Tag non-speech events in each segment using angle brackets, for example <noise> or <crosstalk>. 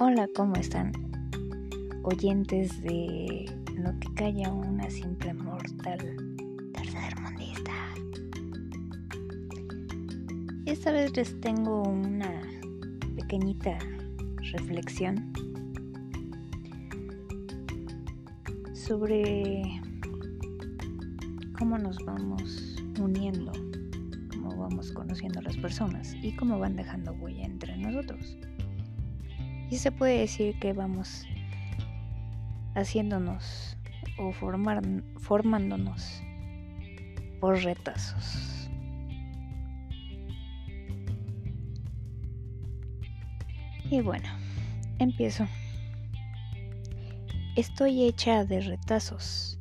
Hola, ¿cómo están? Oyentes de lo que calla una simple mortal tercermundista. Esta vez les tengo una pequeñita reflexión sobre cómo nos vamos uniendo, cómo vamos conociendo a las personas y cómo van dejando huella entre nosotros. Y se puede decir que vamos haciéndonos o formándonos por retazos. Y bueno, empiezo. Estoy hecha de retazos,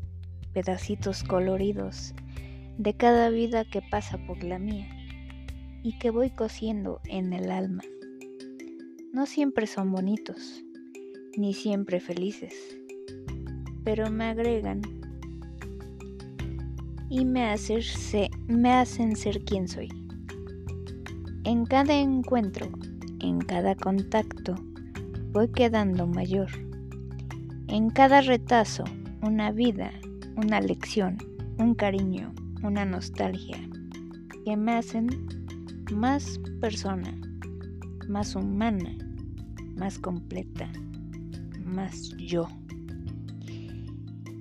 pedacitos coloridos de cada vida que pasa por la mía y que voy cosiendo en el alma no siempre son bonitos, ni siempre felices, pero me agregan y me, me hacen ser quien soy. En cada encuentro, en cada contacto, voy quedando mayor. En cada retazo, una vida, una lección, un cariño, una nostalgia, que me hacen más persona, más humana, más completa, más yo.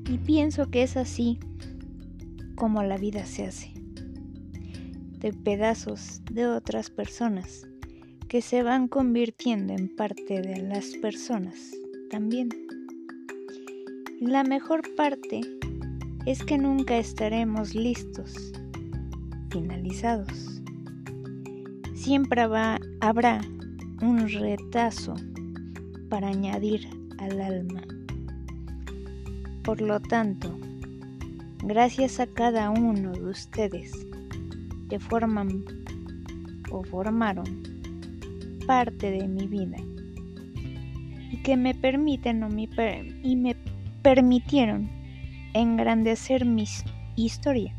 Y pienso que es así como la vida se hace, de pedazos de otras personas que se van convirtiendo en parte de las personas también. La mejor parte es que nunca estaremos listos, finalizados. Siempre habrá un retazo para añadir al alma. Por lo tanto, gracias a cada uno de ustedes que forman o formaron parte de mi vida y que me permiten o y me permitieron engrandecer mi historia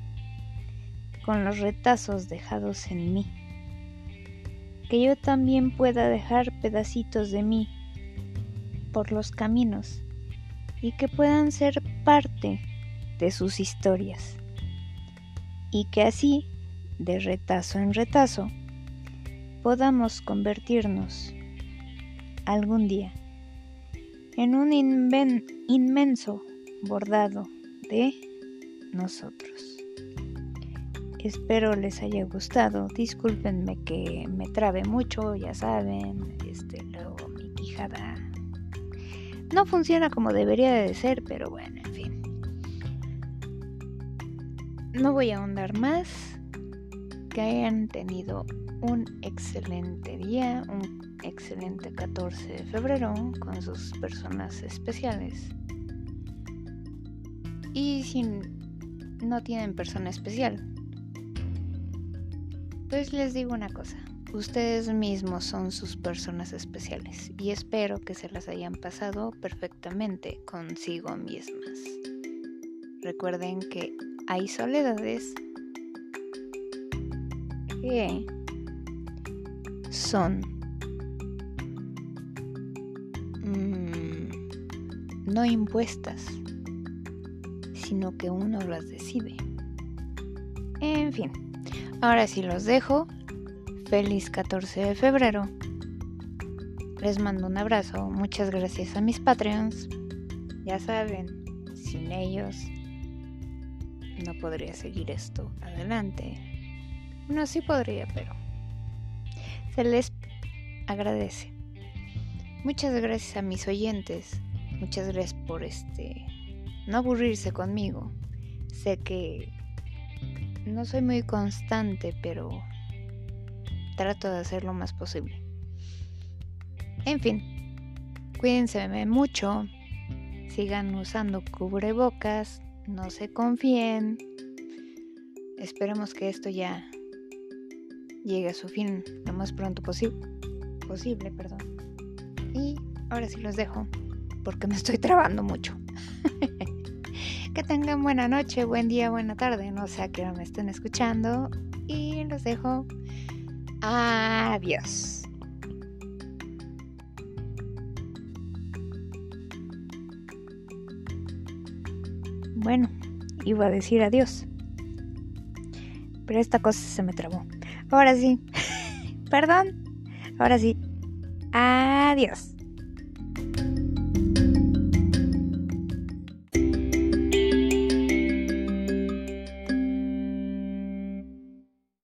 con los retazos dejados en mí que yo también pueda dejar pedacitos de mí por los caminos y que puedan ser parte de sus historias y que así, de retazo en retazo, podamos convertirnos algún día en un inmenso bordado de nosotros. Espero les haya gustado. Discúlpenme que me trabe mucho, ya saben. Este, luego mi quijada no funciona como debería de ser, pero bueno, en fin. No voy a ahondar más. Que hayan tenido un excelente día, un excelente 14 de febrero con sus personas especiales. Y si no tienen persona especial, pues les digo una cosa, ustedes mismos son sus personas especiales y espero que se las hayan pasado perfectamente consigo mismas. Recuerden que hay soledades que son mm, no impuestas, sino que uno las decide. En fin. Ahora sí los dejo. Feliz 14 de febrero. Les mando un abrazo. Muchas gracias a mis Patreons. Ya saben, sin ellos no podría seguir esto adelante. No, sí podría, pero se les agradece. Muchas gracias a mis oyentes. Muchas gracias por este no aburrirse conmigo. Sé que no soy muy constante, pero trato de hacer lo más posible. En fin, cuídense mucho, sigan usando cubrebocas, no se confíen. Esperemos que esto ya llegue a su fin lo más pronto posible. Posible, perdón. Y ahora sí los dejo porque me estoy trabando mucho. <laughs> Que tengan buena noche, buen día, buena tarde, no sé a qué me estén escuchando. Y los dejo. Adiós. Bueno, iba a decir adiós. Pero esta cosa se me trabó. Ahora sí. <laughs> Perdón. Ahora sí. Adiós.